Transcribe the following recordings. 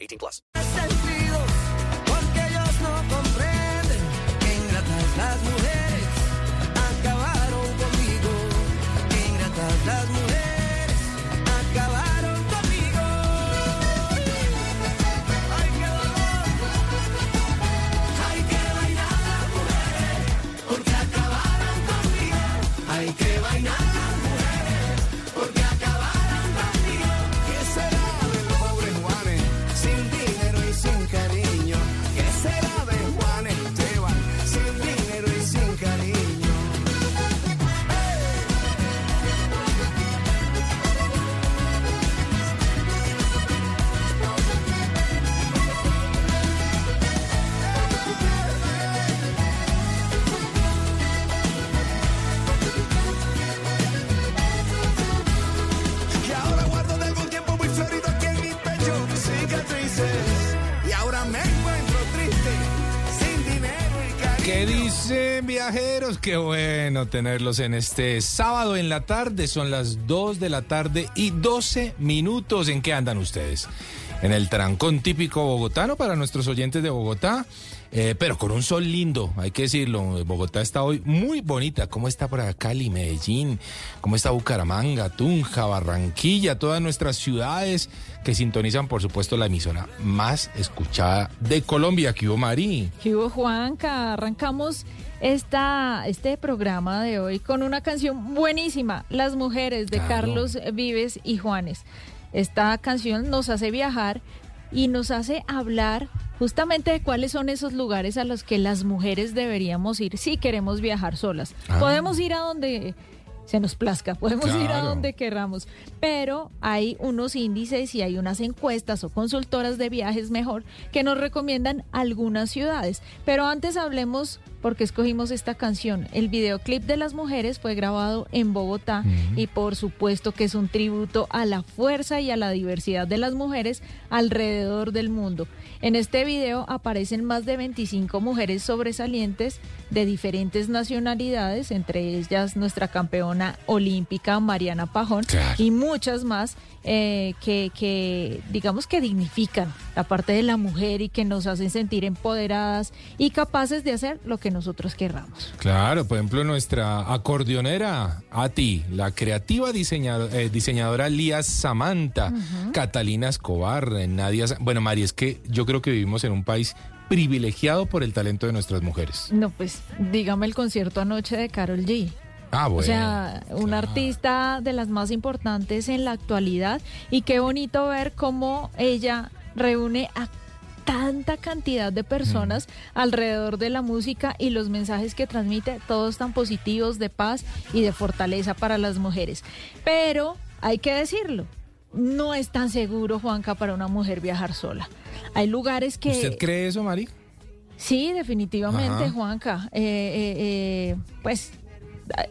18 plus. ¿Qué dicen viajeros? Qué bueno tenerlos en este sábado en la tarde. Son las 2 de la tarde y 12 minutos. ¿En qué andan ustedes? En el trancón típico bogotano para nuestros oyentes de Bogotá. Eh, pero con un sol lindo, hay que decirlo. Bogotá está hoy muy bonita. ¿Cómo está por acá Cali, Medellín? ¿Cómo está Bucaramanga, Tunja, Barranquilla? Todas nuestras ciudades que sintonizan, por supuesto, la emisora más escuchada de Colombia. ¿Qué hubo, Mari? ¿Qué hubo, Juanca? Arrancamos esta, este programa de hoy con una canción buenísima, Las Mujeres, de Claro. Carlos Vives y Juanes. Esta canción nos hace viajar y nos hace hablar justamente de cuáles son esos lugares a los que las mujeres deberíamos ir si queremos viajar solas. Ah. Podemos ir a donde se nos plazca, podemos ir a donde querramos, pero hay unos índices y hay unas encuestas o consultoras de viajes mejor que nos recomiendan algunas ciudades. Pero antes hablemos porque escogimos esta canción. El videoclip de las mujeres fue grabado en Bogotá y por supuesto que es un tributo a la fuerza y a la diversidad de las mujeres alrededor del mundo. En este video aparecen más de 25 mujeres sobresalientes de diferentes nacionalidades, entre ellas nuestra campeona olímpica Mariana Pajón Claro. y muchas más eh, que, que digamos que dignifican la parte de la mujer y que nos hacen sentir empoderadas y capaces de hacer lo que nosotros querramos. Claro, por ejemplo, nuestra acordeonera, Ati, la creativa diseñado- eh, diseñadora Lía Samantha, Catalina Escobar, Nadia. Bueno, María, es que yo creo que vivimos en un país privilegiado por el talento de nuestras mujeres. No, pues dígame el concierto anoche de Carol G. Ah, bueno. o sea, un claro. artista de las más importantes en la actualidad y qué bonito ver cómo ella reúne a tanta cantidad de personas alrededor de la música y los mensajes que transmite, todos tan positivos de paz y de fortaleza para las mujeres. Pero hay que decirlo, no es tan seguro, Juanca, para una mujer viajar sola. Hay lugares que... ¿Usted cree eso, Mari? Sí, definitivamente, Ajá. Juanca. Eh, eh, eh, pues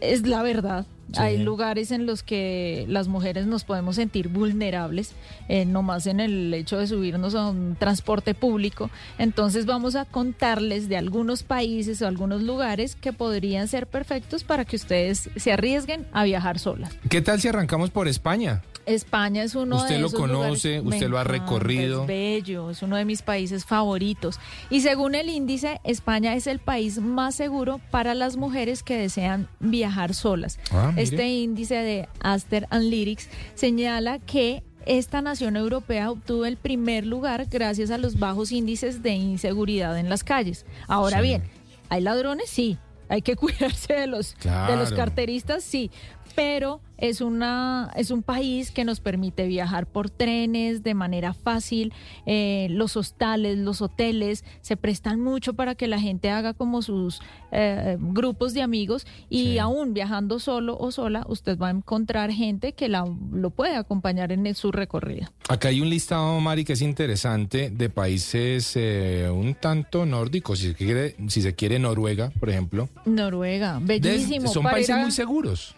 es la verdad. Sí. Hay lugares en los que las mujeres nos podemos sentir vulnerables, eh, nomás en el hecho de subirnos a un transporte público. Entonces vamos a contarles de algunos países o algunos lugares que podrían ser perfectos para que ustedes se arriesguen a viajar solas. ¿Qué tal si arrancamos por España? España es uno Usted de lo esos conoce, lugares- Me usted lo ha recorrido. Es bello, es uno de mis países favoritos. Y según el índice, España es el país más seguro para las mujeres que desean viajar solas. Ah, este índice de Aster Analytics señala que esta nación europea obtuvo el primer lugar gracias a los bajos índices de inseguridad en las calles. Ahora Sí. bien, ¿hay ladrones? Sí. Hay que cuidarse de los, de los carteristas, sí, pero es una es un país que nos permite viajar por trenes de manera fácil. Eh, los hostales, los hoteles se prestan mucho para que la gente haga como sus eh, grupos de amigos y Sí. aún viajando solo o sola, usted va a encontrar gente que la, lo puede acompañar en su recorrido. Acá hay un listado, Mari, que es interesante de países eh, un tanto nórdicos, si se quiere, si se quiere Noruega, por ejemplo. Noruega, De- bellísimo. son países a- muy seguros.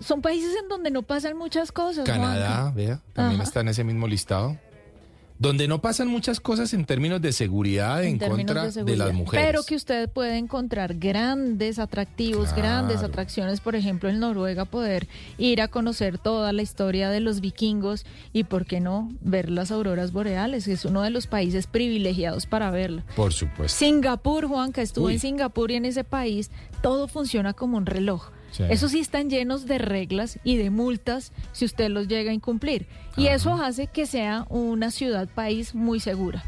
Son países en donde no pasan muchas cosas. Canadá, vea, también Ajá. está en ese mismo listado. Donde no pasan muchas cosas en términos de seguridad en, contra de, seguridad. las mujeres. Pero que usted puede encontrar grandes atractivos, Claro. grandes atracciones, por ejemplo, en Noruega, poder ir a conocer toda la historia de los vikingos y, ¿por qué no?, ver las auroras boreales, que es uno de los países privilegiados para verla. Por supuesto. Singapur, Juanca, estuve Uy. en Singapur y en ese país todo funciona como un reloj. Sí. Eso sí están llenos de reglas y de multas si usted los llega a incumplir. Y eso hace que sea una ciudad país muy segura.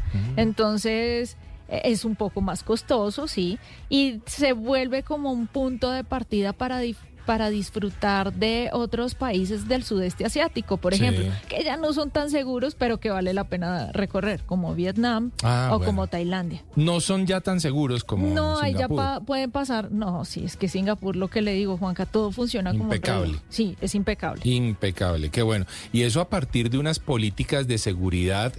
Entonces eh, es un poco más costoso, sí, y se vuelve como un punto de partida para dif- para disfrutar de otros países del sudeste asiático, por Sí. ejemplo, que ya no son tan seguros, pero que vale la pena recorrer, como Vietnam Ah, o bueno. como Tailandia. No son ya tan seguros como No, ahí ya pa- pueden pasar. No, sí, es que Singapur, lo que le digo, Juanca, todo funciona como Impecable. Sí, es impecable. Impecable, qué bueno. Y eso a partir de unas políticas de seguridad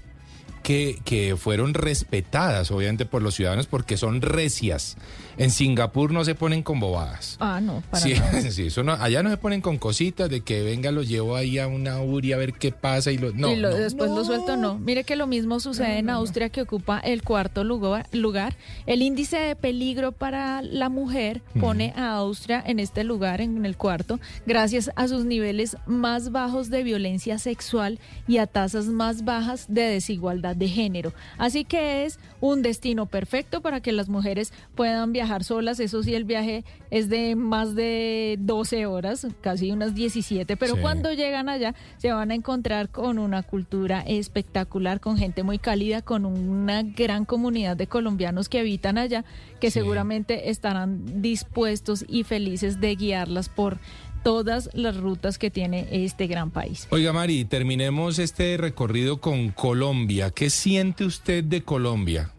que, que fueron respetadas, obviamente, por los ciudadanos porque son recias. En Singapur no se ponen con bobadas. Ah, no, para Sí, nada. sí, eso no, allá no se ponen con cositas de que venga, lo llevo ahí a una URI a ver qué pasa y lo, no, y lo- no, después lo suelto, no. Mire que lo mismo sucede en Austria, que ocupa el cuarto lugar. lugar. El índice de peligro para la mujer pone a Austria en este lugar, en el cuarto, gracias a sus niveles más bajos de violencia sexual y a tasas más bajas de desigualdad de género. Así que es un destino perfecto para que las mujeres puedan viajar solas. Eso sí, el viaje es de más de 12 horas, casi unas 17, pero Sí. cuando llegan allá se van a encontrar con una cultura espectacular, con gente muy cálida, con una gran comunidad de colombianos que habitan allá, que Sí. seguramente estarán dispuestos y felices de guiarlas por todas las rutas que tiene este gran país. Oiga, Mari, terminemos este recorrido con Colombia. ¿Qué siente usted de Colombia?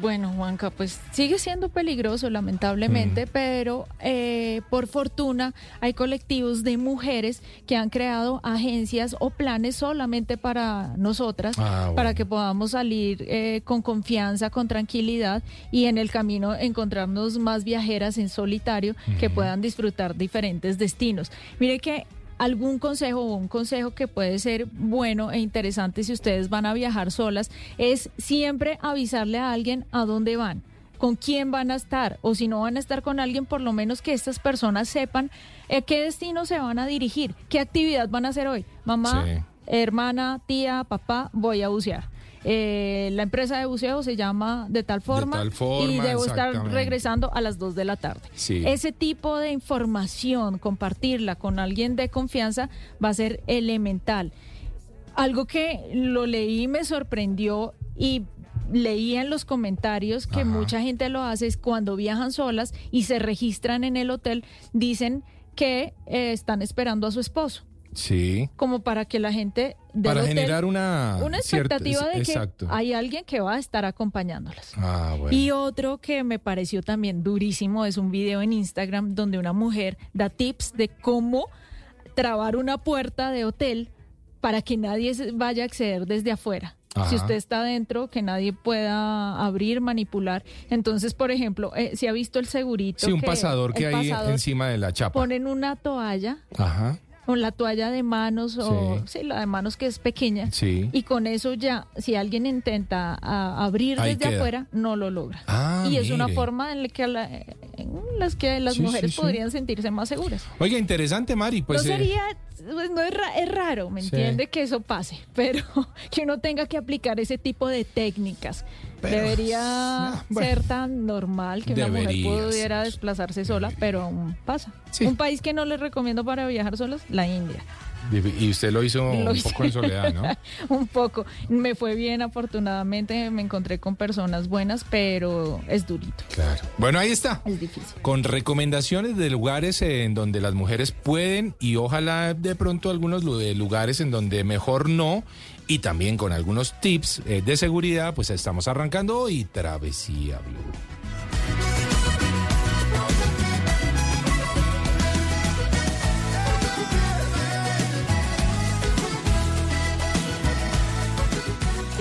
Bueno, Juanca, pues sigue siendo peligroso, lamentablemente, pero eh, por fortuna hay colectivos de mujeres que han creado agencias o planes solamente para nosotras, Ah, bueno. para que podamos salir eh, con confianza, con tranquilidad y en el camino encontrarnos más viajeras en solitario que puedan disfrutar diferentes destinos. Mire que algún consejo o un consejo que puede ser bueno e interesante si ustedes van a viajar solas es siempre avisarle a alguien a dónde van con quién van a estar o si no van a estar con alguien por lo menos que estas personas sepan a qué destino se van a dirigir qué actividad van a hacer hoy mamá Sí. hermana tía papá voy a bucear Eh, la empresa de buceo se llama de tal forma, tal forma, y debo estar regresando a las 2 de la tarde. Sí. Ese tipo de información, compartirla con alguien de confianza va a ser elemental. Algo que lo leí me sorprendió y leí en los comentarios que Ajá. mucha gente lo hace es cuando viajan solas y se registran en el hotel, dicen que eh, están esperando a su esposo, Sí. como para que la gente Para hotel- generar una... una cierta- expectativa de Exacto. que hay alguien que va a estar acompañándolas. Ah, bueno. Y otro que me pareció también durísimo es un video en Instagram donde una mujer da tips de cómo trabar una puerta de hotel para que nadie vaya a acceder desde afuera. Ajá. Si usted está dentro, que nadie pueda abrir, manipular. Entonces, por ejemplo, eh, si ha visto el segurito. Sí, un pasador que hay pasador, encima de la chapa. Ponen una toalla Ajá. Con la toalla de manos o Sí. sí, la de manos que es pequeña. Sí. Y con eso ya, si alguien intenta a- abrir Ahí desde queda. afuera, no lo logra. Ah, y es una forma en la que, la- en las que las mujeres podrían sentirse más seguras. Oiga, interesante, Mari. Pues, no eh, sería, no es, ra- es raro, ¿me Sí. entiende? Que eso pase, pero que uno tenga que aplicar ese tipo de técnicas. Pero, Debería bueno. ser tan normal que una mujer pudiera ser. desplazarse sola, pero aún pasa. Sí. Un país que no les recomiendo para viajar solos, la India. Y usted lo hizo Lo un hice. poco en soledad, ¿no? Un poco. Me fue bien, afortunadamente me encontré con personas buenas, pero es durito, Claro. Bueno, ahí está. es difícil. Con recomendaciones de lugares en donde las mujeres pueden y ojalá de pronto algunos lu- lugares en donde mejor no. Y también con algunos tips eh, de seguridad, pues estamos arrancando hoy Travesía Blue.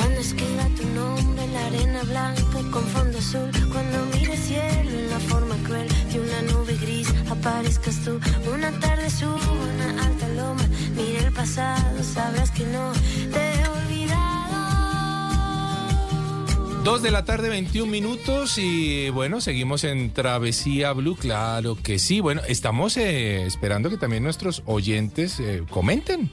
Cuando escriba tu nombre en la arena blanca con fondo azul, cuando mire el cielo en la forma cruel de una nube gris, aparezcas tú. Una tarde subo una alta loma, mire el pasado, sabrás que no te he olvidado. Dos de la tarde, 21 minutos y bueno, seguimos en Travesía Blue, claro que sí. Bueno, estamos eh, esperando que también nuestros oyentes eh, comenten.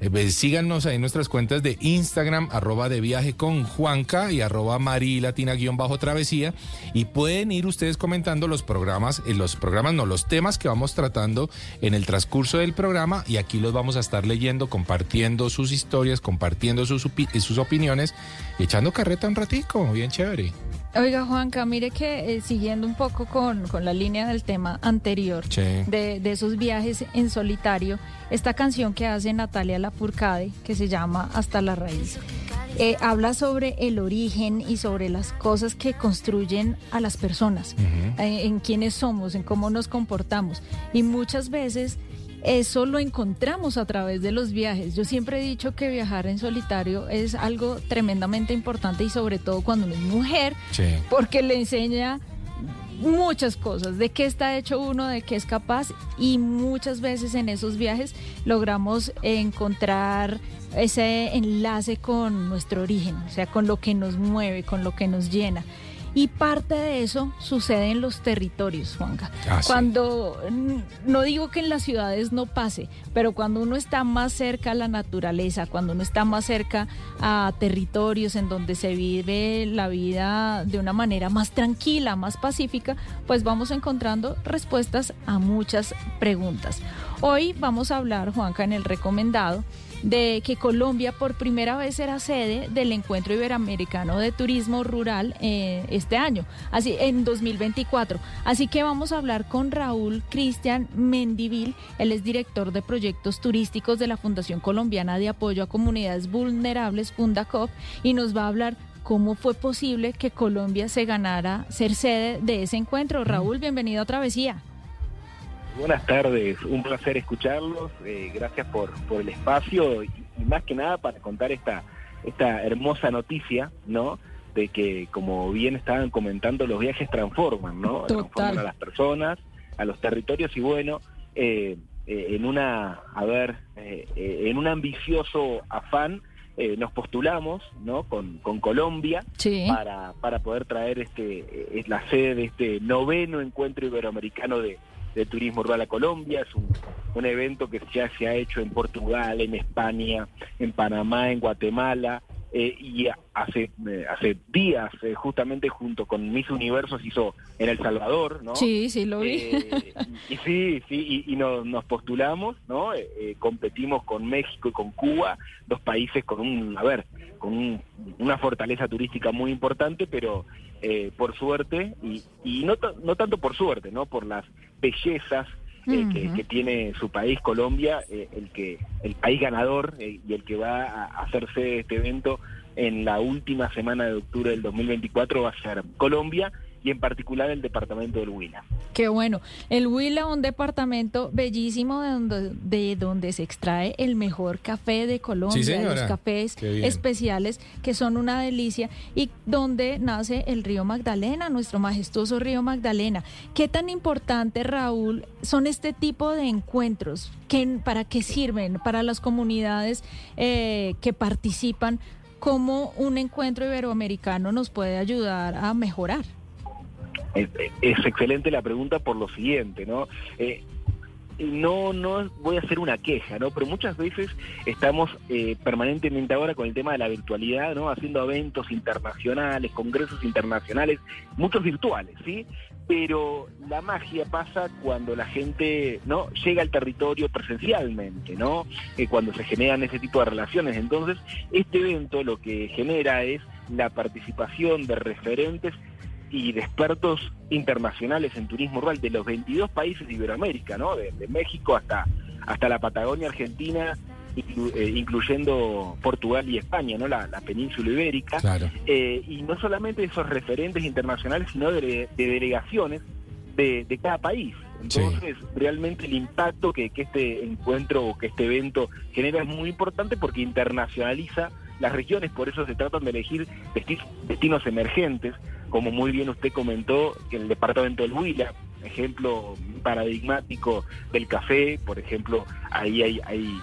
Eh, pues, síganos ahí en nuestras cuentas de Instagram, arroba de viaje con Juanca y arroba marilatina guion bajo travesía. Y pueden ir ustedes comentando los programas, eh, los programas no, los temas que vamos tratando en el transcurso del programa y aquí los vamos a estar leyendo, compartiendo sus historias, compartiendo sus, sus opiniones y echando carreta un ratico, bien chévere. Oiga, Juanca, mire que eh, siguiendo un poco con, con la línea del tema anterior Sí. de, de esos viajes en solitario, esta canción que hace Natalia Lafourcade, que se llama Hasta la raíz, eh, habla sobre el origen y sobre las cosas que construyen a las personas, eh, en quiénes somos, en cómo nos comportamos. Y muchas veces eso lo encontramos a través de los viajes. Yo siempre he dicho que viajar en solitario es algo tremendamente importante y sobre todo cuando uno es mujer, Sí. porque le enseña muchas cosas, de qué está hecho uno, de qué es capaz y muchas veces en esos viajes logramos encontrar ese enlace con nuestro origen, o sea, con lo que nos mueve, con lo que nos llena. Y parte de eso sucede en los territorios, Juanca. Ah. Cuando, mm, no digo que en las ciudades no pase, pero cuando uno está más cerca a la naturaleza, cuando uno está más cerca a territorios en donde se vive la vida de una manera más tranquila, más pacífica, pues vamos encontrando respuestas a muchas preguntas. Hoy vamos a hablar, Juanca, en el recomendado de que Colombia por primera vez será sede del Encuentro Iberoamericano de Turismo Rural eh, este año, así en 2024. Así que vamos a hablar con Raúl Cristian Mendivil, él es director de proyectos turísticos de la Fundación Colombiana de Apoyo a Comunidades Vulnerables, Fundacop, y nos va a hablar cómo fue posible que Colombia se ganara ser sede de ese encuentro. Raúl, bienvenido a Travesía. Buenas tardes, un placer escucharlos, eh, gracias por, por el espacio y, y más que nada para contar esta, esta hermosa noticia, ¿no? De que, como bien estaban comentando, los viajes transforman, ¿no? Total. Transforman a las personas, a los territorios y bueno, eh, eh, en una, a ver, eh, en un ambicioso afán eh, nos postulamos, ¿no? Con, con Colombia Sí. para, para poder traer este eh, la sede de este noveno encuentro iberoamericano de, de turismo rural a Colombia. Es un, un evento que ya se ha hecho en Portugal, en España, en Panamá, en Guatemala. eh, y hace eh, hace días, eh, justamente junto con Miss Universos, hizo en El Salvador, ¿no? Sí, sí, lo vi. Eh, y, sí, sí, y, y nos, nos postulamos, ¿no? Competimos con México y con Cuba, dos países con un, a ver, con un- una fortaleza turística muy importante, pero eh, por suerte, y, y no, no tanto por suerte, ¿no? Por las bellezas eh, que, tiene su país, Colombia, eh, el que el país ganador eh, y el que va a hacerse este evento en la última semana de octubre del 2024 va a ser Colombia y en particular el departamento del Huila. Qué bueno. El Huila, un departamento bellísimo de donde, de donde se extrae el mejor café de Colombia, Sí, los cafés especiales que son una delicia y donde nace el río Magdalena, nuestro majestuoso río Magdalena. ¿Qué tan importante, Raúl, son este tipo de encuentros? ¿Qué, ¿Para qué sirven? Para las comunidades eh, que participan, ¿cómo un encuentro iberoamericano nos puede ayudar a mejorar? Es, excelente la pregunta por lo siguiente, ¿no? Eh, no, no voy a hacer una queja, ¿no? Pero muchas veces estamos eh, permanentemente ahora con el tema de la virtualidad, ¿no? Haciendo eventos internacionales, congresos internacionales, muchos virtuales, ¿sí? Pero la magia pasa cuando la gente, ¿no? Llega al territorio presencialmente, ¿no? Eh, cuando se generan ese tipo de relaciones. Entonces, este evento lo que genera es la participación de referentes y de expertos internacionales en turismo rural de los 22 países de Iberoamérica, ¿no? De, de México hasta, hasta la Patagonia Argentina, inclu- eh, incluyendo Portugal y España, ¿no? La, la península ibérica. Claro. Eh, y no solamente esos referentes internacionales, sino de, de delegaciones de, de cada país. Entonces, realmente el impacto que, que este encuentro o que este evento genera es muy importante porque internacionaliza las regiones, por eso se tratan de elegir desti- destinos emergentes, como muy bien usted comentó, que el departamento del Huila, ejemplo paradigmático del café, por ejemplo, ahí hay, hay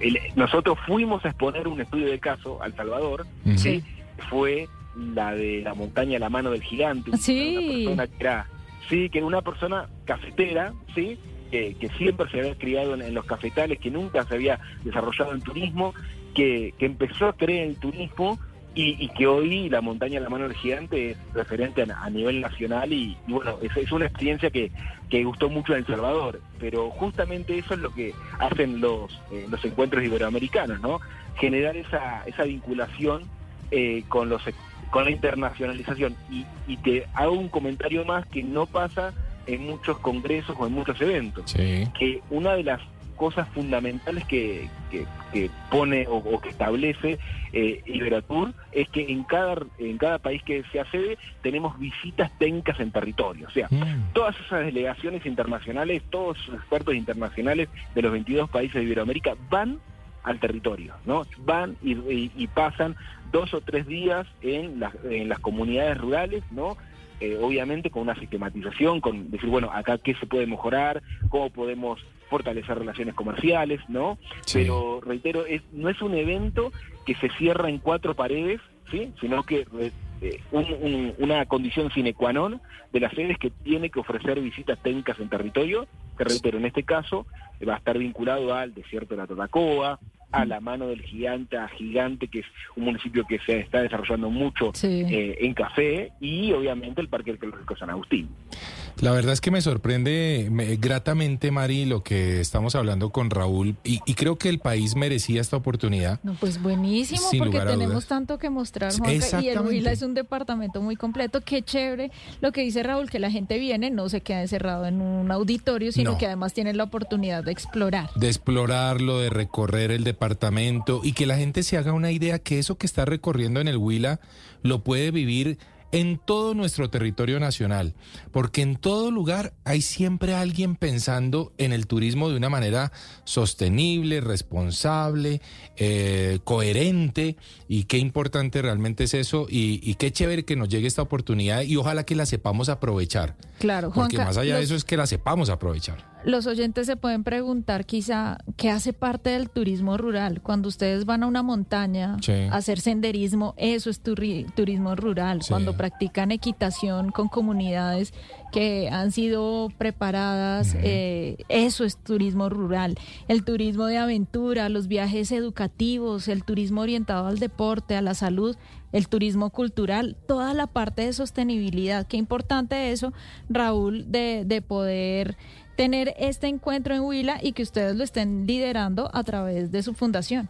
el- nosotros fuimos a exponer un estudio de caso al Salvador. ¿sí? fue la de la montaña a la mano del gigante. una Sí. persona que era, sí, que una persona cafetera, sí, que, siempre se había criado en, los cafetales, que nunca se había desarrollado en turismo, que, que empezó a creer en turismo y, que hoy la montaña a la mano del gigante es referente a, nivel nacional y, y bueno, es, es una experiencia que, que gustó mucho en El Salvador, pero justamente eso es lo que hacen los, eh, los encuentros iberoamericanos, ¿no? Generar esa, esa vinculación eh, con los con la internacionalización y, y te hago un comentario más que no pasa en muchos congresos o en muchos eventos Sí. que una de las cosas fundamentales que, que- que pone o, o que establece eh, Iberatur es que en cada en cada país que se accede tenemos visitas técnicas en territorio o sea Mm. todas esas delegaciones internacionales, todos esos expertos internacionales de los 22 países de Iberoamérica van al territorio, ¿no? Van y, y- y pasan dos o tres días en las, en las comunidades rurales, ¿no? Eh, obviamente con una sistematización, con decir, bueno, acá qué se puede mejorar, cómo podemos fortalecer relaciones comerciales, ¿no? Sí. Pero reitero, es, no es un evento que se cierra en cuatro paredes, ¿sí? Sino que re- eh, un- un- una condición sine qua non de las sedes que tiene que ofrecer visitas técnicas en territorio, que reitero, en este caso eh, va a estar vinculado al desierto de la Tatacoa, a la mano del gigante, a Gigante, que es un municipio que se está desarrollando mucho Sí. eh, en café, y obviamente el Parque Arqueológico San Agustín. La verdad es que me sorprende me- gratamente, Mari, lo que estamos hablando con Raúl y, y creo que el país merecía esta oportunidad. No, pues buenísimo, Sin porque lugar a tenemos dudas. tanto que mostrar, Juanca, y el. Huila es un departamento muy completo. Qué chévere lo que dice Raúl, que la gente viene, no se queda encerrado en un auditorio, sino No. que además tiene la oportunidad de explorar. de explorarlo, de recorrer el departamento y que la gente se haga una idea que eso que está recorriendo en el Huila lo puede vivir en todo nuestro territorio nacional, porque en todo lugar hay siempre alguien pensando en el turismo de una manera sostenible, responsable, eh, coherente, y qué importante realmente es eso, y, y qué chévere que nos llegue esta oportunidad y ojalá que la sepamos aprovechar, Claro, porque Juanca, más allá de eso es que la sepamos aprovechar. Los oyentes se pueden preguntar quizá qué hace parte del turismo rural. Cuando ustedes van a una montaña Sí. a hacer senderismo, eso es turi- turismo rural. Sí. Cuando practican equitación con comunidades que han sido preparadas, eh, eso es turismo rural. El turismo de aventura, los viajes educativos, el turismo orientado al deporte, a la salud, el turismo cultural, toda la parte de sostenibilidad. Qué importante eso, Raúl, de, de poder tener este encuentro en Huila y que ustedes lo estén liderando a través de su fundación.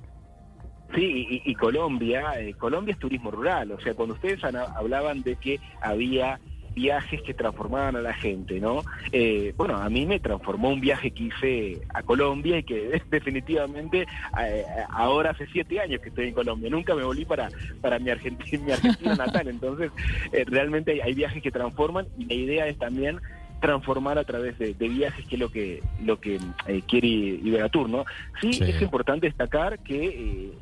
Sí, y, Colombia, eh, Colombia es turismo rural, o sea, cuando ustedes hablaban de que había viajes que transformaban a la gente, ¿no? Eh, bueno, a mí me transformó un viaje que hice a Colombia y que definitivamente eh, ahora hace siete años que estoy en Colombia. Nunca me volví para, para mi, Argentina, mi Argentina natal. Entonces, eh, realmente hay viajes que transforman y la idea es también transformar a través de, de viajes, que es lo que lo que eh, quiere Iberatur, ¿no? Sí, Sí. es importante destacar que eh,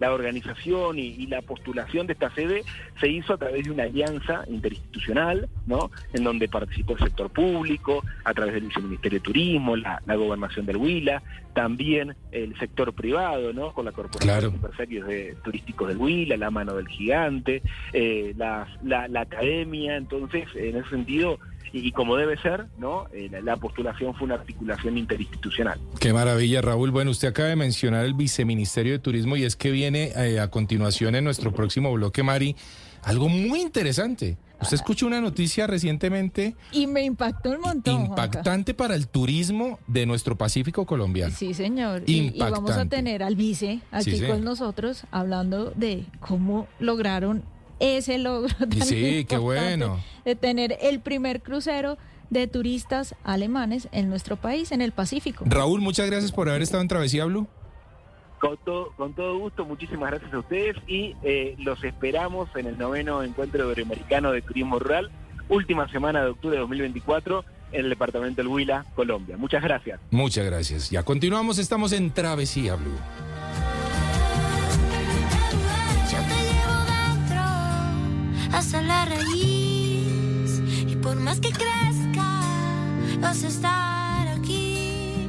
la organización y, y la postulación de esta sede se hizo a través de una alianza interinstitucional, ¿no? En donde participó el sector público, a través del Viceministerio de Turismo, la, la Gobernación del Huila, también el sector privado, ¿no? Con la Corporación Claro. de Empresarios de- Turísticos del Huila, la Mano del Gigante, eh, la, la, la Academia, entonces, en ese sentido, y, y como debe ser, ¿no? Eh, la, la postulación fue una articulación interinstitucional. Qué maravilla, Raúl. Bueno, usted acaba de mencionar el Viceministerio de Turismo y es que viene eh, a continuación en nuestro próximo bloque, Mari, algo muy interesante. Usted escuchó una noticia recientemente Y me impactó un montón. Juanca. impactante para el turismo de nuestro Pacífico colombiano. Sí, señor. Y, y vamos a Impactante. tener al vice aquí sí. con nosotros hablando de cómo lograron ese logro tan sí, qué bueno. de tener el primer crucero de turistas alemanes en nuestro país, en el Pacífico. Raúl, muchas gracias por haber estado en Travesía Blue. Con todo, con todo gusto, muchísimas gracias a ustedes y eh, los esperamos en el noveno encuentro iberoamericano de turismo rural, última semana de octubre de 2024 en el departamento del Huila, Colombia. Muchas gracias. Muchas gracias. Ya continuamos, estamos en Travesía Blue. Hasta la raíz y por más que crezca vas a estar aquí.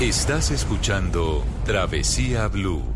Estás escuchando Travesía Blue.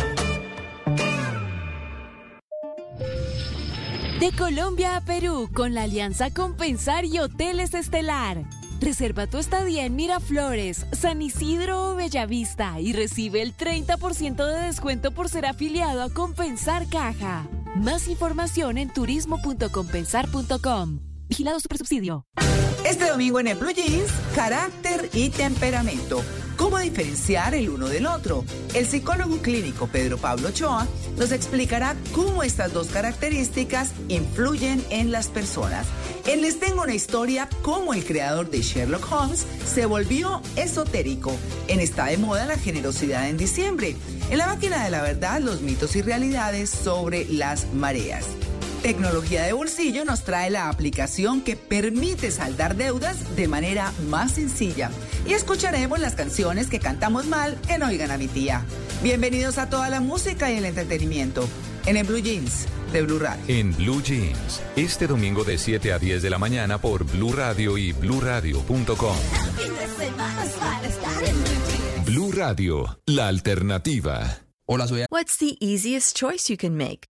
De Colombia a Perú, con la alianza Compensar y Hoteles Estelar. Reserva tu estadía en Miraflores, San Isidro o Bellavista y recibe el 30% de descuento por ser afiliado a Compensar Caja. Más información en turismo.compensar.com. Vigilado Supersubsidio. Este domingo en el Blue Jeans, carácter y temperamento. ¿Cómo diferenciar el uno del otro? El psicólogo clínico Pedro Pablo Ochoa nos explicará cómo estas dos características influyen en las personas. En Les Tengo una historia cómo el creador de Sherlock Holmes se volvió esotérico. En Está de moda la generosidad en diciembre. En la máquina de la verdad, los mitos y realidades sobre las mareas. Tecnología de Bolsillo nos trae la aplicación que permite saldar deudas de manera más sencilla. Y escucharemos las canciones que cantamos mal en Oigan a mi tía. Bienvenidos a toda la música y el entretenimiento en el Blue Jeans de Blue Radio. En Blue Jeans, este domingo de 7 a 10 de la mañana por Blue Radio y bluradio.com. Blue Radio, la alternativa. Hola, soy What's the easiest choice you can make?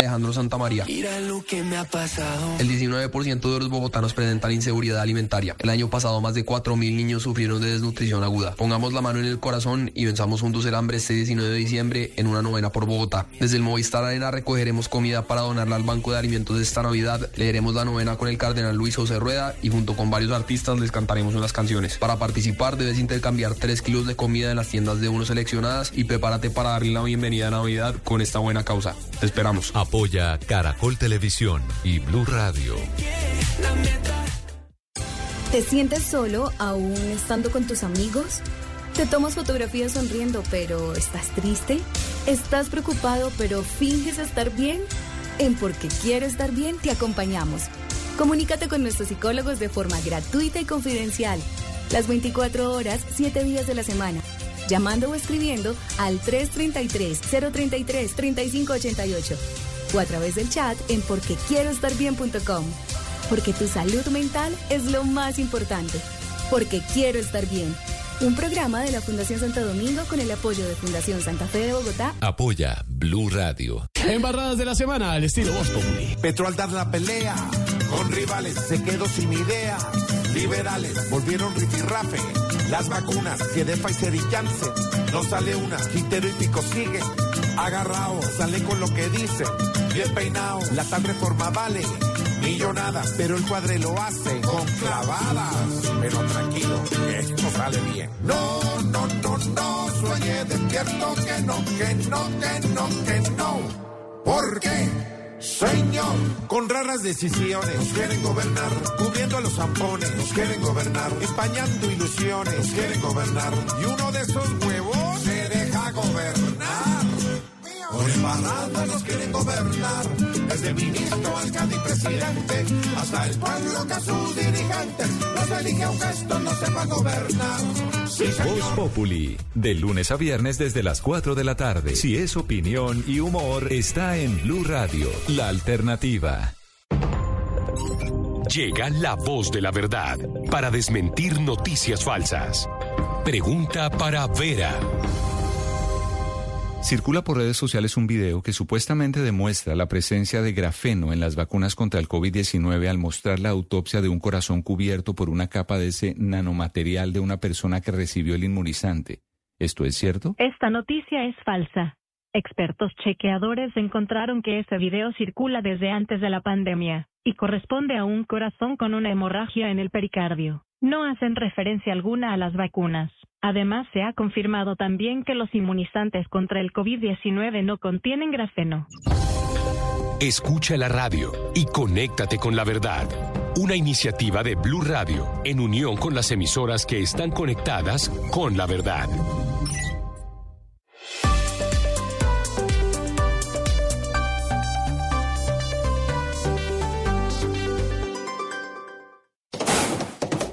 Alejandro Santamaría. Mira lo que me ha pasado. El 19% de los bogotanos presentan inseguridad alimentaria. El año pasado más de 4.000 niños sufrieron de desnutrición aguda. Pongamos la mano en el corazón y venzamos juntos el hambre este 19 de diciembre en una novena por Bogotá. Desde el Movistar Arena recogeremos comida para donarla al Banco de Alimentos de esta Navidad. Leeremos la novena con el cardenal Luis José Rueda y junto con varios artistas les cantaremos unas canciones. Para participar debes intercambiar 3 kilos de comida en las tiendas de uno seleccionadas y prepárate para darle la bienvenida a Navidad con esta buena causa. Te esperamos. Apoya Caracol Televisión y Blue Radio. ¿Te sientes solo aún estando con tus amigos? ¿Te tomas fotografías sonriendo pero estás triste? ¿Estás preocupado pero finges estar bien? En Porque Quiero Estar Bien te acompañamos. Comunícate con nuestros psicólogos de forma gratuita y confidencial. Las 24 horas, 7 días de la semana. Llamando o escribiendo al 333-033-3588 o a través del chat en porquequieroestarbien.com. Porque tu salud mental es lo más importante. Porque quiero estar bien. Un programa de la Fundación Santo Domingo con el apoyo de Fundación Santa Fe de Bogotá. Apoya Blue Radio. Embarradas de la semana al estilo Populi. Petro al dar la pelea con rivales se quedó sin idea. Liberales volvieron rifirrafe. Las vacunas que de Pfizer y Janssen no sale una. Quintero y Pico sigue agarrado. Sale con lo que dice. Bien peinado. La tal reforma vale millonadas, pero el cuadre lo hace con clavadas. Pero tranquilo, que esto sale bien. No, no, no, no, sueñe despierto que no, que no, que no, que no. ¿Por qué? Señor, con raras decisiones nos quieren gobernar, cubriendo a los zampones, nos quieren gobernar, empañando ilusiones, nos quieren gobernar, y uno de esos huevos se deja gobernar. Por embarrada nos quieren gobernar, desde ministro, alcalde y presidente, hasta el pueblo que a sus dirigentes los elige aunque esto no sepa gobernar. Sí, Voz. Populi, de lunes a viernes desde las 4 de la tarde. Si es opinión y humor, está en Blue Radio, la alternativa. Llega la voz de la verdad para desmentir noticias falsas. Pregunta para Vera. Circula por redes sociales un video que supuestamente demuestra la presencia de grafeno en las vacunas contra el COVID-19 al mostrar la autopsia de un corazón cubierto por una capa de ese nanomaterial de una persona que recibió el inmunizante. ¿Esto es cierto? Esta noticia es falsa. Expertos chequeadores encontraron que ese video circula desde antes de la pandemia y corresponde a un corazón con una hemorragia en el pericardio. No hacen referencia alguna a las vacunas. Además, se ha confirmado también que los inmunizantes contra el COVID-19 no contienen grafeno. Escucha la radio y conéctate con la verdad. Una iniciativa de Blue Radio en unión con las emisoras que están conectadas con la verdad.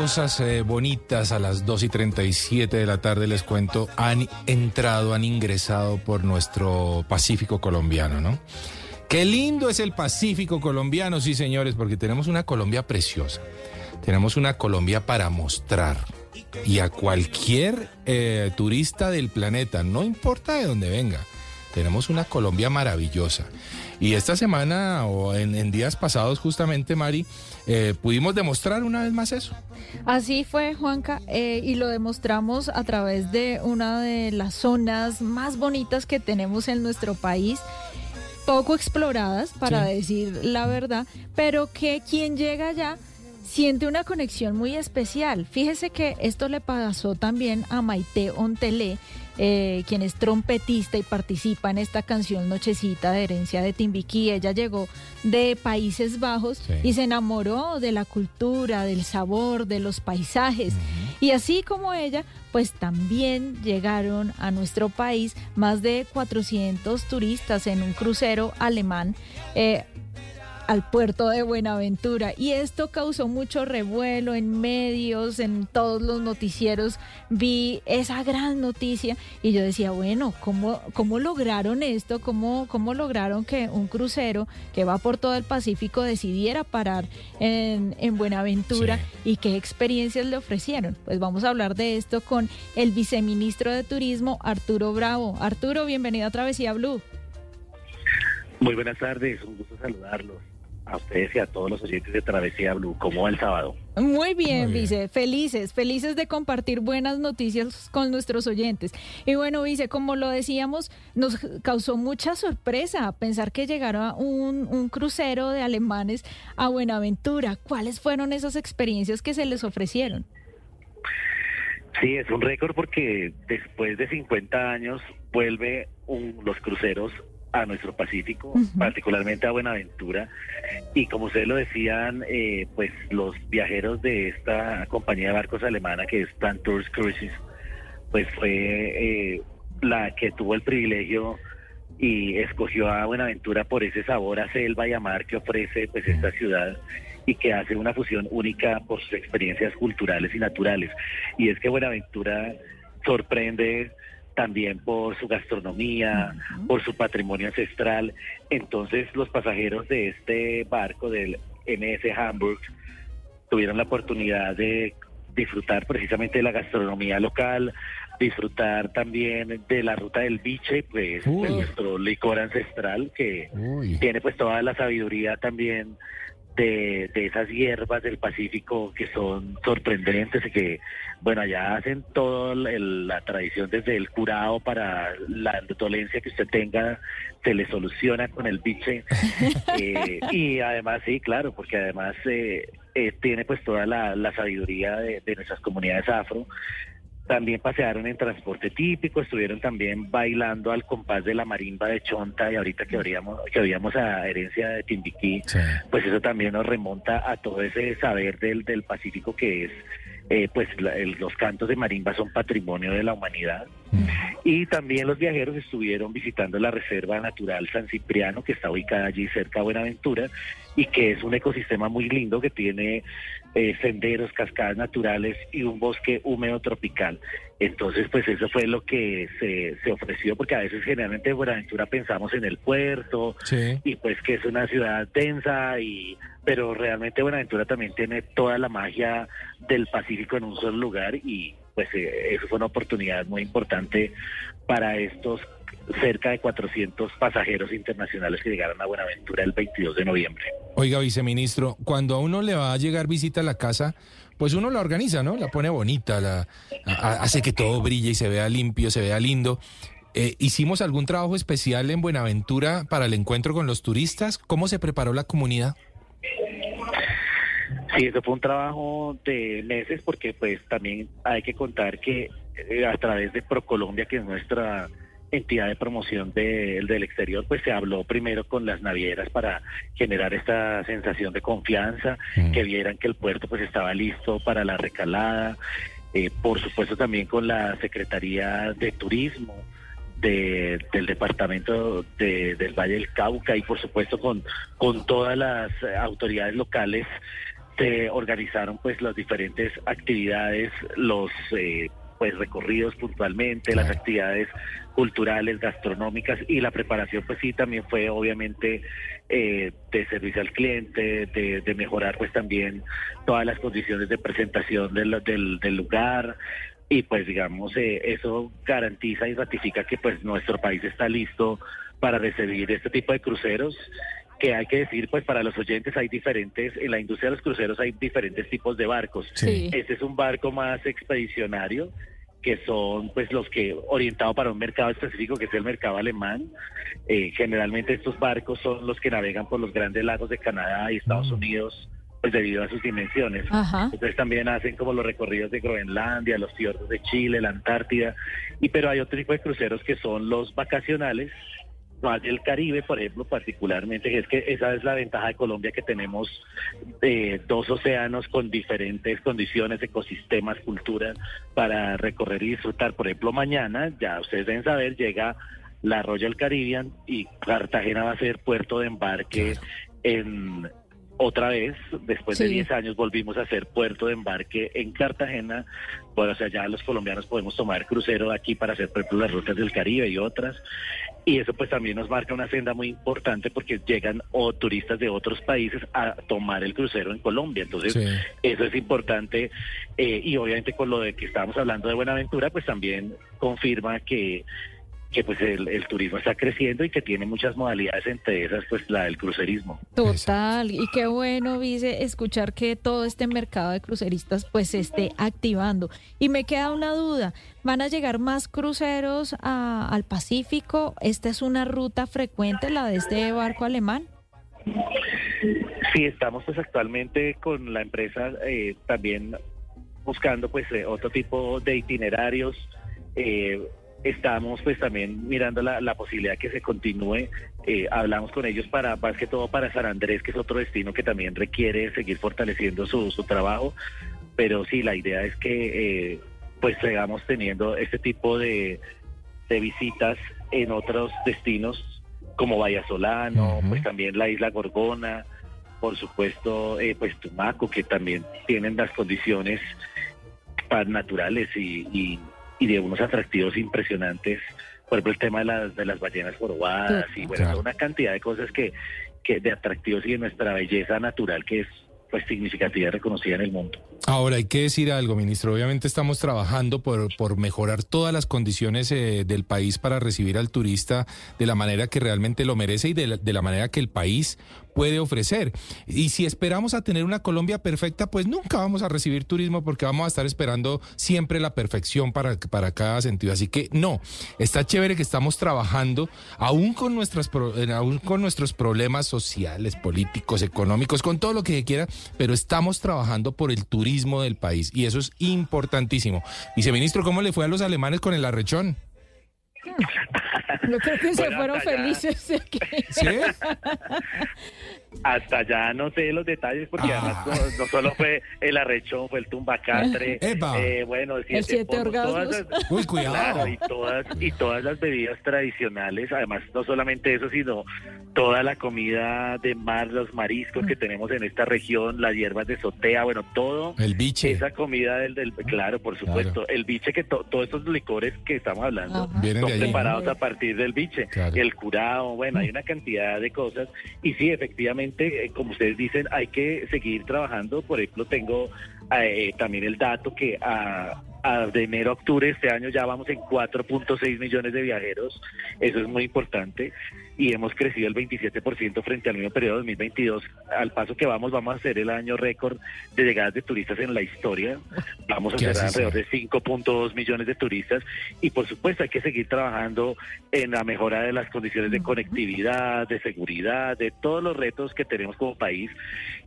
Cosas eh, bonitas a las 2 y 37 de la tarde les cuento han entrado, han ingresado por nuestro Pacífico colombiano, ¿no? Qué lindo es el Pacífico colombiano, sí señores, porque tenemos una Colombia preciosa. Tenemos una Colombia para mostrar. Y a cualquier eh, turista del planeta, no importa de dónde venga, tenemos una Colombia maravillosa. Y esta semana o en, en días pasados justamente, Mari, eh, pudimos demostrar una vez más eso. Así fue, Juanca, eh, y lo demostramos a través de una de las zonas más bonitas que tenemos en nuestro país, poco exploradas, para Sí. decir la verdad, pero que quien llega allá siente una conexión muy especial. Fíjese que esto le pasó también a Maite Ontelé, eh, quien es trompetista y participa en esta canción Nochecita de Herencia de Timbiquí. Ella llegó de Países Bajos y se enamoró de la cultura, del sabor, de los paisajes. Y así como ella, pues también llegaron a nuestro país más de 400 turistas en un crucero alemán. eh, al puerto de Buenaventura y esto causó mucho revuelo en medios, en todos los noticieros. Vi esa gran noticia y yo decía, bueno, ¿cómo, cómo lograron esto? ¿Cómo, ¿Cómo lograron que un crucero que va por todo el Pacífico decidiera parar en, en Buenaventura y qué experiencias le ofrecieron? Pues vamos a hablar de esto con el viceministro de Turismo, Arturo Bravo. Arturo, bienvenido a Travesía Blue. Muy buenas tardes, un gusto saludarlos a ustedes y a todos los oyentes de Travesía Blue. ¿Cómo va el sábado? Muy bien, Vice, felices, felices de compartir buenas noticias con nuestros oyentes. Y bueno, Vice, como lo decíamos, nos causó mucha sorpresa pensar que llegara un, un crucero de alemanes a Buenaventura. ¿Cuáles fueron esas experiencias que se les ofrecieron? Sí, es un récord porque después de 50 años vuelve un- los cruceros a nuestro Pacífico, particularmente a Buenaventura. Y como ustedes lo decían, eh, pues los viajeros de esta compañía de barcos alemana que es Plan Tours Cruises, pues fue eh, la que tuvo el privilegio y escogió a Buenaventura por ese sabor a selva y a mar que ofrece pues esta ciudad y que hace una fusión única por sus experiencias culturales y naturales. Y es que Buenaventura sorprende también por su gastronomía, por su patrimonio ancestral. Entonces los pasajeros de este barco del MS Hamburg tuvieron la oportunidad de disfrutar precisamente de la gastronomía local, disfrutar también de la ruta del biche, pues de nuestro licor ancestral que tiene pues toda la sabiduría también de, de esas hierbas del Pacífico que son sorprendentes y que, bueno, allá hacen toda la tradición desde el curado para la dolencia que usted tenga, se le soluciona con el biche. Eh, y además, sí, claro, porque además eh, eh, tiene pues toda la, la sabiduría de, de nuestras comunidades afro. También pasearon en transporte típico, estuvieron también bailando al compás de la marimba de Chonta y ahorita que oíamos, que oíamos a herencia de Timbiquí, pues eso también nos remonta a todo ese saber del, del Pacífico que es, eh, pues la- el- los cantos de marimba son patrimonio de la humanidad. Y también los viajeros estuvieron visitando la Reserva Natural San Cipriano, que está ubicada allí cerca de Buenaventura, y que es un ecosistema muy lindo que tiene eh, senderos, cascadas naturales y un bosque húmedo tropical. Entonces, pues eso fue lo que se, se ofreció, porque a veces generalmente en Buenaventura pensamos en el puerto, y pues que es una ciudad densa y pero realmente Buenaventura también tiene toda la magia del Pacífico en un solo lugar y pues eh, eso fue una oportunidad muy importante para estos cerca de 400 pasajeros internacionales que llegaron a Buenaventura el 22 de noviembre. Oiga, viceministro, cuando a uno le va a llegar visita a la casa, pues uno la organiza, ¿no? La pone bonita, la a- hace que todo brille y se vea limpio, se vea lindo. Eh, ¿Hicimos algún trabajo especial en Buenaventura para el encuentro con los turistas? ¿Cómo se preparó la comunidad? Sí, eso fue un trabajo de meses porque pues también hay que contar que eh, a través de ProColombia, que es nuestra entidad de promoción de- del exterior, pues se habló primero con las navieras para generar esta sensación de confianza, que vieran que el puerto pues estaba listo para la recalada, eh, por supuesto también con la Secretaría de Turismo, de- del departamento de- del Valle del Cauca y por supuesto con, con todas las autoridades locales se organizaron pues las diferentes actividades, los eh, pues recorridos puntualmente, las actividades culturales, gastronómicas y la preparación pues sí también fue obviamente eh, de servicio al cliente, de, de mejorar pues también todas las condiciones de presentación del, del, del lugar. Y pues digamos eh, eso garantiza y ratifica que pues nuestro país está listo para recibir este tipo de cruceros que hay que decir, pues para los oyentes hay diferentes, en la industria de los cruceros hay diferentes tipos de barcos. Sí. Este es un barco más expedicionario, que son pues los que orientado para un mercado específico, que es el mercado alemán. Eh, generalmente estos barcos son los que navegan por los grandes lagos de Canadá y Estados Unidos, pues debido a sus dimensiones. Ajá. Entonces también hacen como los recorridos de Groenlandia, los fiordos de Chile, la Antártida, y pero hay otro tipo de cruceros que son los vacacionales, del Caribe, por ejemplo, particularmente, que es que esa es la ventaja de Colombia, que tenemos eh, dos océanos con diferentes condiciones, ecosistemas, culturas, para recorrer y disfrutar. Por ejemplo, mañana, ya ustedes deben saber, llega la Royal Caribbean y Cartagena va a ser puerto de embarque en otra vez, después de Sí. 10 años volvimos a ser puerto de embarque en Cartagena, bueno, o sea, ya los colombianos podemos tomar crucero aquí para hacer, por ejemplo, las rutas del Caribe y otras, y eso pues también nos marca una senda muy importante porque llegan o turistas de otros países a tomar el crucero en Colombia, entonces Sí. eso es importante, eh, y obviamente con lo de que estábamos hablando de Buenaventura, pues también confirma que que pues el, el turismo está creciendo y que tiene muchas modalidades, entre esas pues la del crucerismo. Total, y qué bueno, Vice, escuchar que todo este mercado de cruceristas pues se esté activando. Y me queda una duda, ¿van a llegar más cruceros a- al Pacífico? ¿Esta es una ruta frecuente, la de este barco alemán? Sí, estamos pues actualmente con la empresa eh, también buscando pues eh, otro tipo de itinerarios. Eh, estamos pues también mirando la, la posibilidad que se continúe. Eh, hablamos con ellos para más que todo para San Andrés, que es otro destino que también requiere seguir fortaleciendo su, su trabajo. Pero sí, la idea es que eh, pues sigamos teniendo este tipo de, de visitas en otros destinos como Bahía Solano, pues también la isla Gorgona, por supuesto, eh, pues Tumaco, que también tienen las condiciones pa- naturales y, y- y de unos atractivos impresionantes. Por ejemplo, el tema de las, de las ballenas jorobadas y bueno, Claro. una cantidad de cosas que, que de atractivos y de nuestra belleza natural que es pues significativa y reconocida en el mundo. Ahora, hay que decir algo, ministro. Obviamente estamos trabajando por, por mejorar todas las condiciones eh, del país para recibir al turista de la manera que realmente lo merece y de la, de la manera que el país puede ofrecer. Y si esperamos a tener una Colombia perfecta, pues nunca vamos a recibir turismo porque vamos a estar esperando siempre la perfección para, para cada sentido. Así que no, está chévere que estamos trabajando aún con, nuestras, aún con nuestros problemas sociales, políticos, económicos, con todo lo que se quiera, pero estamos trabajando por el turismo del país y eso es importantísimo. Viceministro, ¿cómo le fue a los alemanes con el arrechón? Yo creo que se Bueno, fueron felices aquí. ¿Sí? Hasta allá no sé los detalles porque Ah. además no, no solo fue el arrechón, fue el tumbacatre, eh, bueno, el siete, siete polvos, todas orgasmos. las- Uy, cuidado. Claro, y todas y todas las bebidas tradicionales, además no solamente eso, sino toda la comida de mar, los mariscos que tenemos en esta región, las hierbas de sotea, bueno, todo El biche. esa comida del, del claro, por supuesto, el biche que to- todos estos licores que estamos hablando. Vienen son allí. preparados a partir del biche, Claro. el curado, bueno, hay una cantidad de cosas y sí, efectivamente, eh, como ustedes dicen, hay que seguir trabajando. Por ejemplo, tengo eh, también el dato que a, a de enero a octubre este año ya vamos en 4.6 millones de viajeros, eso es muy importante y hemos crecido el 27% frente al mismo periodo de 2022. Al paso que vamos, vamos a ser el año récord de llegadas de turistas en la historia. Vamos a así alrededor de 5.2 millones de turistas y por supuesto hay que seguir trabajando en la mejora de las condiciones de conectividad, de seguridad, de todos los retos que tenemos como país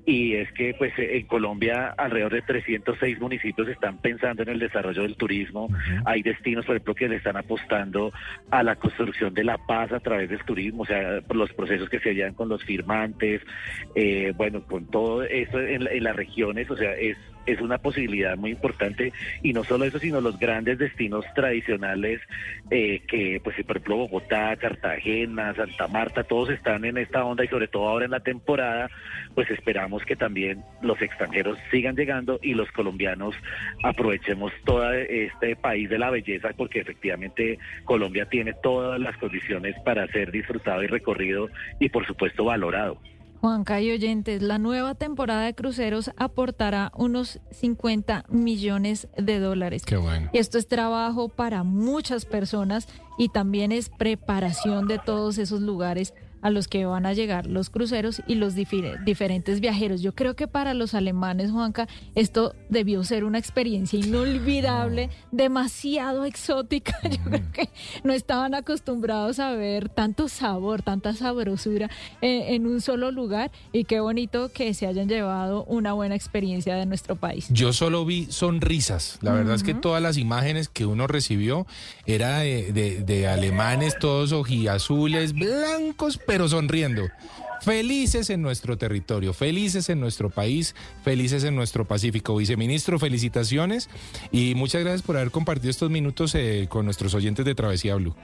y es que pues en Colombia alrededor de 306 municipios están pensando en el desarrollo del turismo. Hay destinos, por ejemplo, que le están apostando a la construcción de la paz a través del turismo, o sea, por los procesos que se llevan con los firmantes, eh, bueno, con todo eso en, en las regiones, o sea, es es una posibilidad muy importante y no solo eso, sino los grandes destinos tradicionales eh, que, pues, por ejemplo, Bogotá, Cartagena, Santa Marta, todos están en esta onda y sobre todo ahora en la temporada, pues esperamos que también los extranjeros sigan llegando y los colombianos aprovechemos todo este país de la belleza porque efectivamente Colombia tiene todas las condiciones para ser disfrutado y recorrido y por supuesto valorado. Juanca y oyentes, la nueva temporada de cruceros aportará unos 50 millones de dólares. Qué bueno. Y esto es trabajo para muchas personas y también es preparación de todos esos lugares a los que van a llegar los cruceros y los diferentes viajeros. Yo creo que para los alemanes, Juanca, esto debió ser una experiencia inolvidable, demasiado exótica. Yo creo que no estaban acostumbrados a ver tanto sabor, tanta sabrosura eh, en un solo lugar y qué bonito que se hayan llevado una buena experiencia de nuestro país. Yo solo vi sonrisas. La verdad es que todas las imágenes que uno recibió era de, de- de alemanes todos ojiazules, blancos, pero sonriendo. Felices en nuestro territorio, felices en nuestro país, felices en nuestro Pacífico. Viceministro, felicitaciones y muchas gracias por haber compartido estos minutos eh, con nuestros oyentes de Travesía Blue.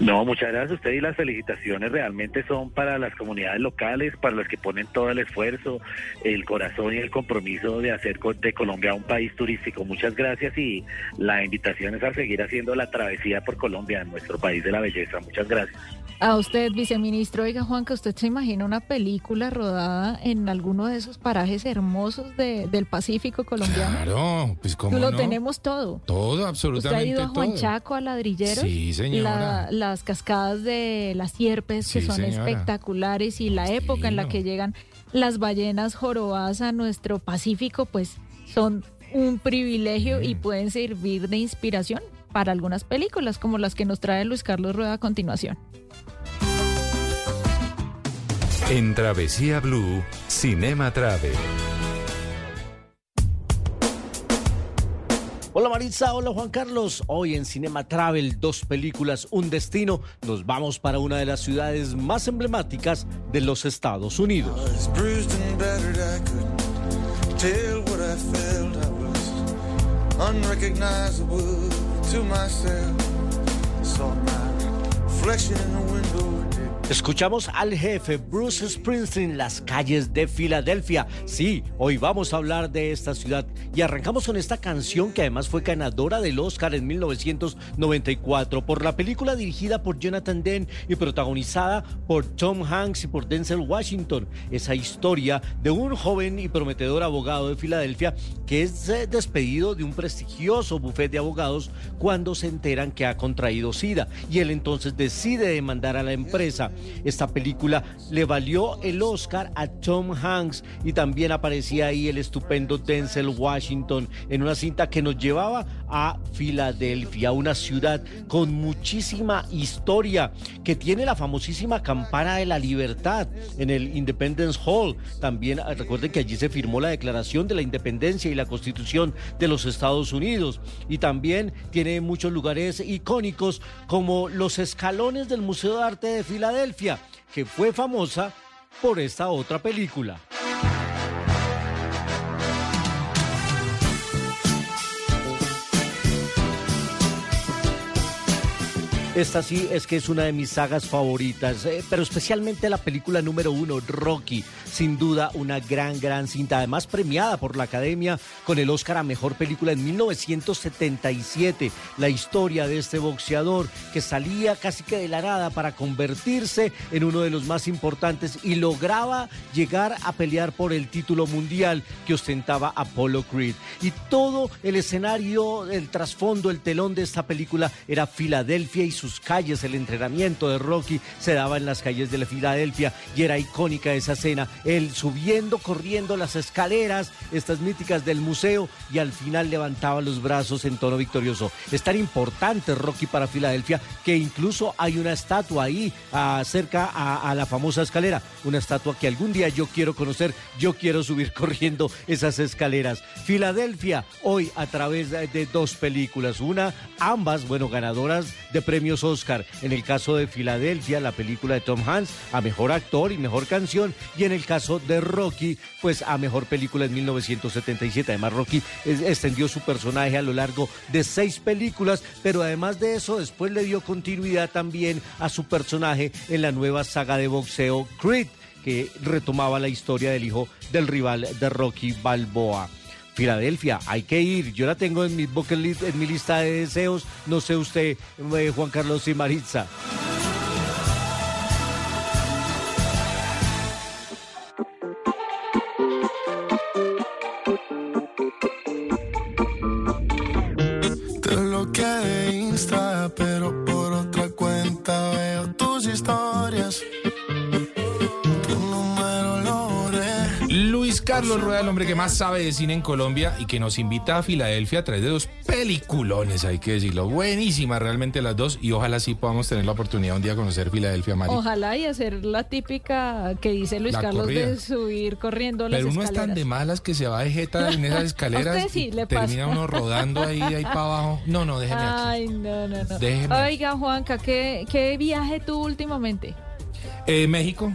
No, muchas gracias a usted y las felicitaciones realmente son para las comunidades locales, para las que ponen todo el esfuerzo, el corazón y el compromiso de hacer co- de Colombia un país turístico. Muchas gracias y la invitación es a seguir haciendo la travesía por Colombia, nuestro país de la belleza. Muchas gracias. A usted, viceministro, oiga Juanca, ¿usted se imagina una película rodada en alguno de esos parajes hermosos de- del Pacífico colombiano? Claro, pues como Lo no? tenemos todo. Todo, ¿Usted ha absolutamente ido a Juan todo. Chaco, a Ladrilleros? Sí, señora. La- las cascadas de las sierpes, que son señora. espectaculares, y la época en la que llegan las ballenas jorobadas a nuestro Pacífico, pues son un privilegio y pueden servir de inspiración para algunas películas, como las que nos trae Luis Carlos Rueda a continuación. En Travesía Blue, Cinema Travel. Hola Maritza, hola Juan Carlos. Hoy en Cinema Travel, dos películas, un destino. Nos vamos para una de las ciudades más emblemáticas de los Estados Unidos. Escuchamos al jefe Bruce Springsteen, las calles de Filadelfia. Sí, hoy vamos a hablar de esta ciudad y arrancamos con esta canción que además fue ganadora del Oscar en 1994 por la película dirigida por Jonathan Demme y protagonizada por Tom Hanks y por Denzel Washington. Esa historia de un joven y prometedor abogado de Filadelfia que es eh, despedido de un prestigioso bufete de abogados cuando se enteran que ha contraído SIDA y él entonces decide demandar a la empresa. Esta película le valió el Oscar a Tom Hanks y también aparecía ahí el estupendo Denzel Washington en una cinta que nos llevaba a Filadelfia, una ciudad con muchísima historia que tiene la famosísima campana de la libertad en el Independence Hall. También ah, recuerden que allí se firmó la Declaración de la Independencia y la Constitución de los Estados Unidos y también tiene muchos lugares icónicos como los escalones del Museo de Arte de Filadelfia, que fue famosa por esta otra película. Esta sí es que es una de mis sagas favoritas, eh, pero especialmente la película número uno, Rocky. Sin duda, una gran, gran cinta. Además, premiada por la Academia con el Oscar a Mejor Película en 1977. La historia de este boxeador que salía casi que de la nada para convertirse en uno de los más importantes y lograba llegar a pelear por el título mundial que ostentaba Apollo Creed. Y todo el escenario, el trasfondo, el telón de esta película era Filadelfia y sus calles. El entrenamiento de Rocky se daba en las calles de la Filadelfia y era icónica esa escena. Él subiendo, corriendo las escaleras, estas míticas del museo y al final levantaba los brazos en tono victorioso. Es tan importante Rocky para Filadelfia que incluso hay una estatua ahí ah, cerca a, a la famosa escalera. Una estatua que algún día yo quiero conocer. Yo quiero subir corriendo esas escaleras. Filadelfia, hoy a través de dos películas. Una, ambas, bueno, ganadoras de premios Oscar. En el caso de Filadelfia, la película de Tom Hanks a mejor actor y mejor canción. Y en el caso de Rocky, pues a mejor película en 1977. Además, Rocky extendió su personaje a lo largo de seis películas, pero además de eso, después le dio continuidad también a su personaje en la nueva saga de boxeo Creed, que retomaba la historia del hijo del rival de Rocky Balboa. Filadelfia, hay que ir. Yo la tengo en mi bucket list, en mi lista de deseos. No sé usted, eh, Juan Carlos y Maritza. Carlos Rueda, el hombre que más sabe de cine en Colombia y que nos invita a Filadelfia a través de dos peliculones, hay que decirlo. Buenísimas realmente las dos y ojalá sí podamos tener la oportunidad un día de conocer Filadelfia, Mari. Ojalá y hacer la típica que dice Luis La Carlos corrida. de subir corriendo las Pero uno es tan de malas que se va de jeta en esas escaleras sí y le termina pasa. uno rodando ahí, ahí para abajo. No, no, déjeme aquí. Ay, no, no, no. Déjeme. Oiga, Juanca, ¿qué, ¿qué viaje tuvo últimamente? Eh, México.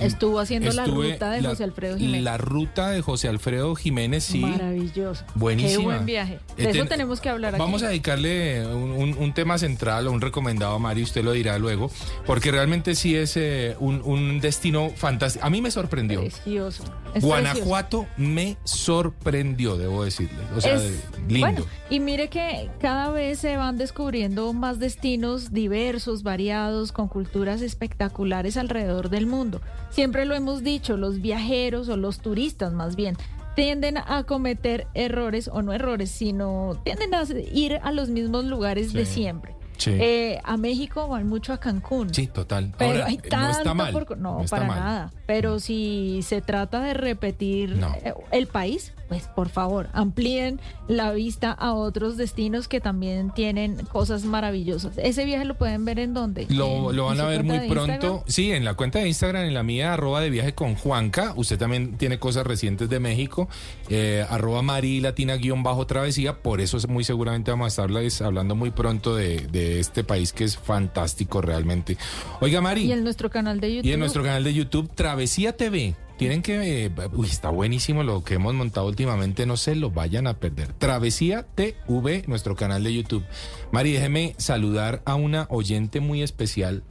Estuvo haciendo la ruta de la- José Alfredo Jiménez. La ruta de José Alfredo Jiménez, sí. Maravilloso. Buenísima. Qué buen viaje. De Eh, eso ten- tenemos que hablar aquí. Vamos a dedicarle un, un- un tema central o un recomendado a Mari, usted lo dirá luego, porque realmente sí es eh, un, un destino fantástico. A mí me sorprendió. Precioso. Es Guanajuato me sorprendió, debo decirle. O sea, Es- lindo. Bueno, y mire que cada vez se van descubriendo más destinos diversos, variados, con culturas espectaculares alrededor del mundo. Siempre lo hemos dicho, los viajeros o los turistas más bien tienden a cometer errores, o no errores, sino tienden a ir a los mismos lugares de siempre. Sí. Eh, a México van mucho a Cancún. Sí, total. Pero Ahora, hay eh, tanto no está mal. por- no, no está para mal. nada. Pero si se trata de repetir No. eh, el país, pues por favor, amplíen la vista a otros destinos que también tienen cosas maravillosas. Ese viaje lo pueden ver en dónde? Lo, En- lo van a ver muy pronto. Instagram. Sí, en la cuenta de Instagram, en la mía, arroba de viaje con Juanca. Usted también tiene cosas recientes de México. Eh, arroba Mari Latina guion bajo travesía. Por eso es muy seguramente vamos a estarles hablando muy pronto de, de este país que es fantástico realmente. Oiga, Mari. Y en nuestro canal de YouTube. Y en nuestro canal de YouTube, Travesía TV. Tienen que. eh, uy, está buenísimo lo que hemos montado últimamente. No se lo vayan a perder. Travesía TV, nuestro canal de YouTube. Mari, déjeme saludar a una oyente muy especial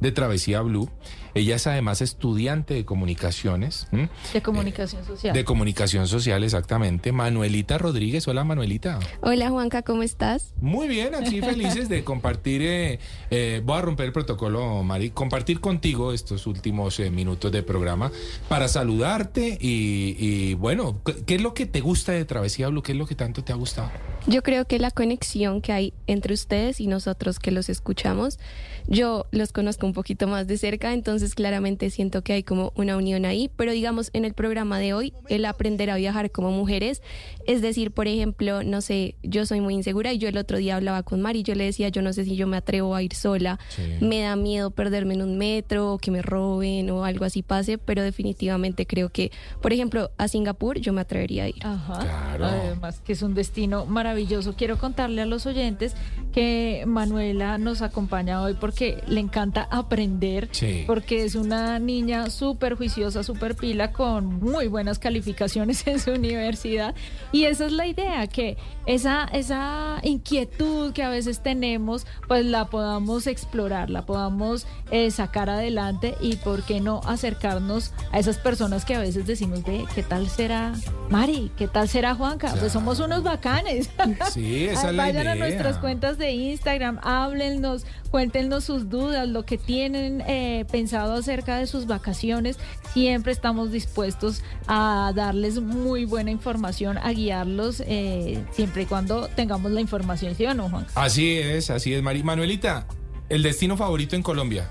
de Travesía Blue. Ella es además estudiante de comunicaciones. ¿m? De comunicación social. De comunicación social, exactamente. Manuelita Rodríguez. Hola, Manuelita. Hola Juanca, ¿cómo estás? Muy bien, aquí felices de compartir, eh, eh, voy a romper el protocolo, Mari, compartir contigo estos últimos eh, minutos de programa para saludarte y, y, bueno, ¿qué- ¿qué es lo que te gusta de Travesía Blue? ¿Qué es lo que tanto te ha gustado? Yo creo que la conexión que hay entre ustedes y nosotros que los escuchamos, yo los conozco un poquito más de cerca, entonces claramente siento que hay como una unión ahí, pero digamos en el programa de hoy, el aprender a viajar como mujeres, es decir, por ejemplo, no sé, yo soy muy insegura y yo el otro día hablaba con Mari, yo le decía, yo no sé si yo me atrevo a ir sola, me da miedo perderme en un metro o que me roben o algo así pase, pero definitivamente creo que, por ejemplo, a Singapur yo me atrevería a ir. Ajá. Además que es un destino maravilloso. Quiero contarle a los oyentes que Manuela nos acompaña hoy porque le encanta aprender, Sí. porque es una niña súper juiciosa, súper pila, con muy buenas calificaciones en su universidad. Y esa es la idea, que esa, esa inquietud que a veces tenemos, pues la podamos explorar, la podamos eh, sacar adelante y por qué no acercarnos a esas personas que a veces decimos, ve, ¿qué tal será Mari? ¿Qué tal será Juanca? Pues somos unos bacanes. Sí, esa es la Vayan a idea. nuestras cuentas de Instagram, háblennos, cuéntenos sus dudas, lo que tienen eh, pensado acerca de sus vacaciones. Siempre estamos dispuestos a darles muy buena información, a guiarlos, eh, siempre y cuando tengamos la información, ¿sí o no, Juan? Así es, así es, Mari. Manuelita, el destino favorito en Colombia.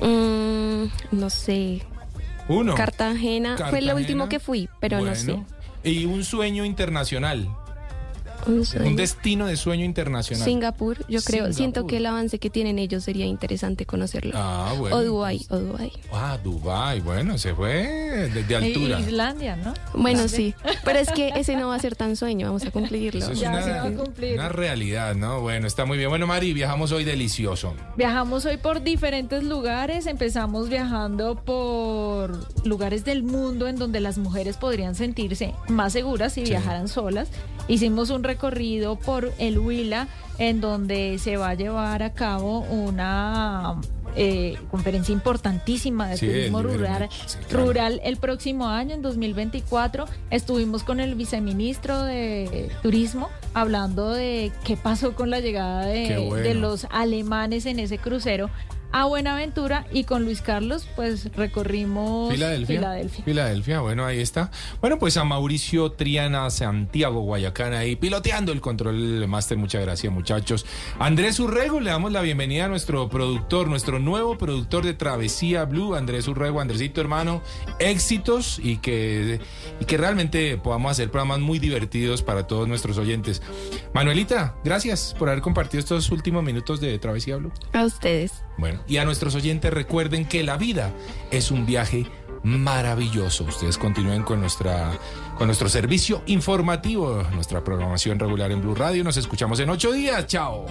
Mm, no sé. Uno. Cartagena, fue lo último que fui, pero no sé. Y un sueño internacional. Un sueño. Un destino de sueño internacional. Singapur, yo creo. Siento que el avance que tienen ellos sería interesante conocerlo. Ah, bueno. O Dubái, o Dubái. Ah, Dubai, bueno, se fue desde altura. Islandia, ¿no? Bueno, sí. Pero es que ese no va a ser tan sueño, vamos a cumplirlo. Eso es una, una realidad, ¿no? Bueno, está muy bien. Bueno, Mari, viajamos hoy delicioso. Viajamos hoy por diferentes lugares, empezamos viajando por lugares del mundo en donde las mujeres podrían sentirse más seguras si Sí. viajaran solas. Hicimos un recorrido por el Huila en donde se va a llevar a cabo una eh, conferencia importantísima de Sí, turismo rural, Mix, sí, claro. rural el próximo año, en 2024. Estuvimos con el viceministro de Turismo hablando de qué pasó con la llegada Qué de, bueno. de los alemanes en ese crucero. A Buenaventura y con Luis Carlos pues recorrimos Filadelfia. Filadelfia. Filadelfia, bueno, ahí está. Bueno, pues a Mauricio Triana Santiago Guayacán ahí piloteando el control del máster. Muchas gracias, muchachos. Andrés Urrego, le damos la bienvenida a nuestro productor, nuestro nuevo productor de Travesía Blue, Andrés Urrego. Andresito, hermano, éxitos y que, y que realmente podamos hacer programas muy divertidos para todos nuestros oyentes. Manuelita, gracias por haber compartido estos últimos minutos de Travesía Blue. A ustedes. Bueno, y a nuestros oyentes recuerden que la vida es un viaje maravilloso. Ustedes continúen con nuestra con nuestro servicio informativo, nuestra programación regular en Blue Radio. Nos escuchamos en ocho días. Chao.